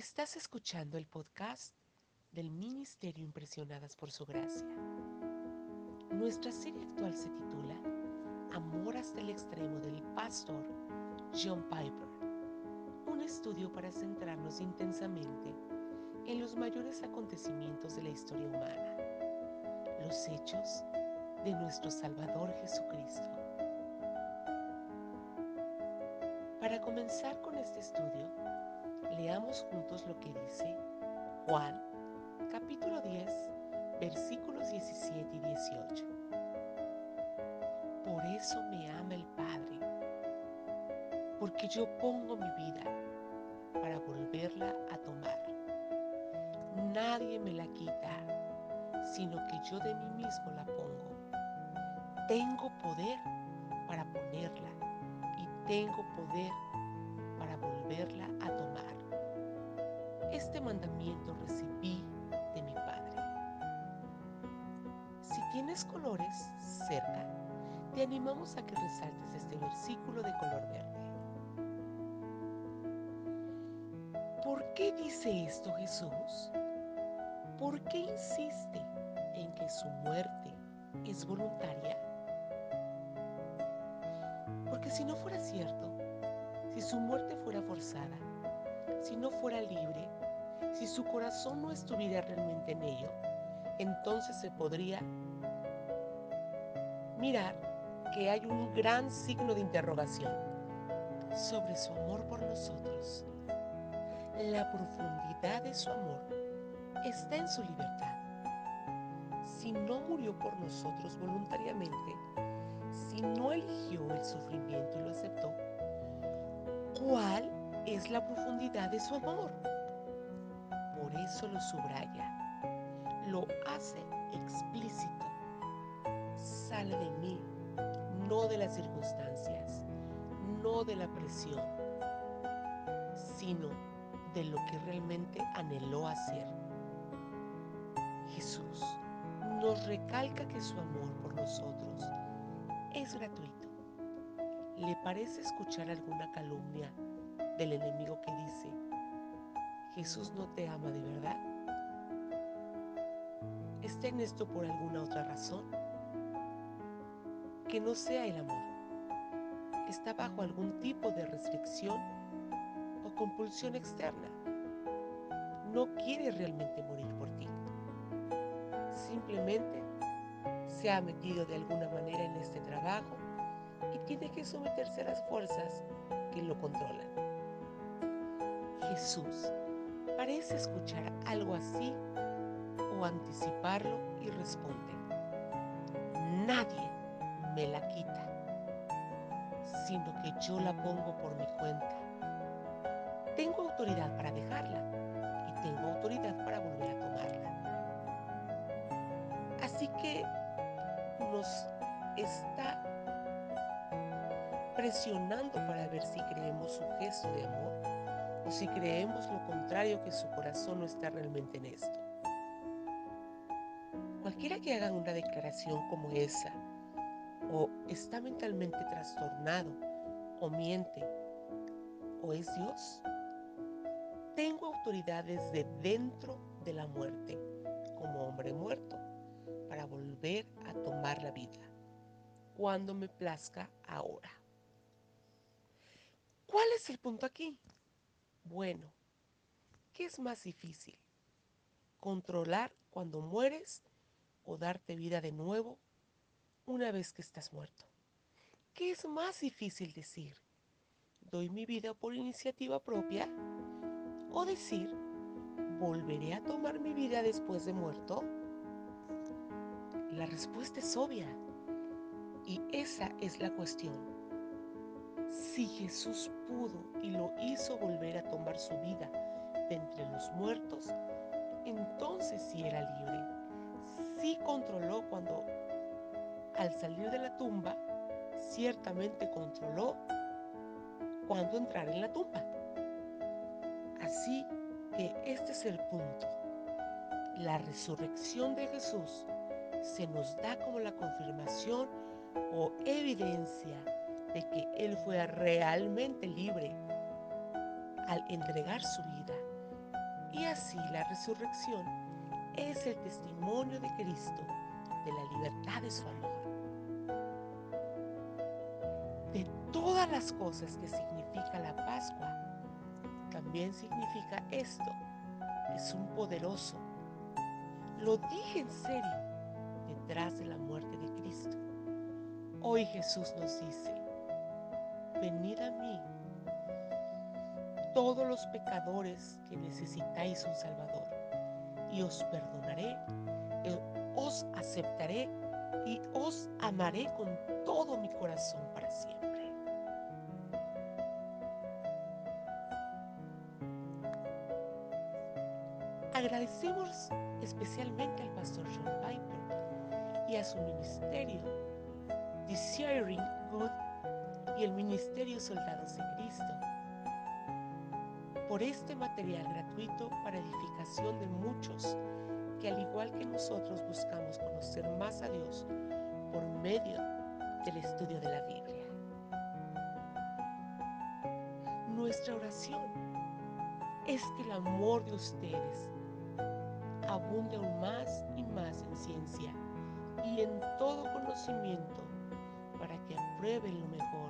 Estás escuchando el podcast del Ministerio Impresionadas por Su Gracia. Nuestra serie actual se titula Amor hasta el extremo del pastor John Piper. Un estudio para centrarnos intensamente en los mayores acontecimientos de la historia humana, los hechos de nuestro Salvador Jesucristo. Para comenzar con este estudio, leamos juntos lo que dice Juan capítulo 10 versículos 17 y 18. Por eso me ama el Padre, porque yo pongo mi vida para volverla a tomar. Nadie me la quita, sino que yo de mí mismo la pongo. Tengo poder para ponerla y tengo poder para volverla a tomar. Este mandamiento recibí de mi Padre. Si tienes colores cerca, te animamos a que resaltes este versículo de color verde. ¿Por qué dice esto Jesús? ¿Por qué insiste en que su muerte es voluntaria? Porque si no fuera cierto, si su muerte fuera forzada, si no fuera libre, si su corazón no estuviera realmente en ello, entonces se podría mirar que hay un gran signo de interrogación sobre su amor por nosotros. La profundidad de su amor está en su libertad. Si no murió por nosotros voluntariamente, si no eligió el sufrimiento y lo aceptó, ¿cuál es la profundidad de su amor? Por eso lo subraya, lo hace explícito. Sale de mí, no de las circunstancias, no de la presión, sino de lo que realmente anheló hacer. Jesús nos recalca que su amor por nosotros es gratuito. ¿Le parece escuchar alguna calumnia del enemigo que dice, Jesús no te ama de verdad? ¿Está en esto por alguna otra razón? Que no sea el amor. ¿Está bajo algún tipo de restricción o compulsión externa? No quiere realmente morir por ti. Simplemente se ha metido de alguna manera en este trabajo y tiene que someterse a las fuerzas que lo controlan. Jesús parece escuchar algo así o anticiparlo y responde, nadie me la quita, sino que yo la pongo por mi cuenta. Tengo autoridad para dejarla y tengo autoridad para volver a tomarla. Así que nos está presionando para ver si creemos su gesto de amor o si creemos lo contrario, que su corazón no está realmente en esto. Cualquiera que haga una declaración como esa, o está mentalmente trastornado, o miente, o es Dios, tengo autoridad desde dentro de la muerte, como hombre muerto, para volver a tomar la vida, cuando me plazca ahora. ¿Cuál es el punto aquí? Bueno, ¿qué es más difícil? ¿Controlar cuando mueres o darte vida de nuevo una vez que estás muerto? ¿Qué es más difícil decir? ¿Doy mi vida por iniciativa propia? ¿O decir, volveré a tomar mi vida después de muerto? La respuesta es obvia y esa es la cuestión. Si Jesús pudo y lo hizo volver a tomar su vida de entre los muertos, entonces sí era libre. Sí controló cuando al salir de la tumba, ciertamente controló cuando entrar en la tumba. Así que este es el punto. La resurrección de Jesús se nos da como la confirmación o evidencia de que Él fue realmente libre al entregar su vida Y así la resurrección es el testimonio de Cristo de la libertad de su amor. De todas las cosas que significa la Pascua, también significa esto. Es un poderoso, lo dije en serio, detrás de la muerte de Cristo. Hoy Jesús nos dice, venid a mí todos los pecadores que necesitáis un Salvador, y os perdonaré, os aceptaré y os amaré con todo mi corazón para siempre. Agradecemos especialmente al pastor John Piper y a su ministerio, Desiring Good y el Ministerio Soldados de Cristo por este material gratuito para edificación de muchos que al igual que nosotros buscamos conocer más a Dios por medio del estudio de la Biblia. Nuestra oración es que el amor de ustedes abunde aún más y más en ciencia y en todo conocimiento para que aprueben lo mejor,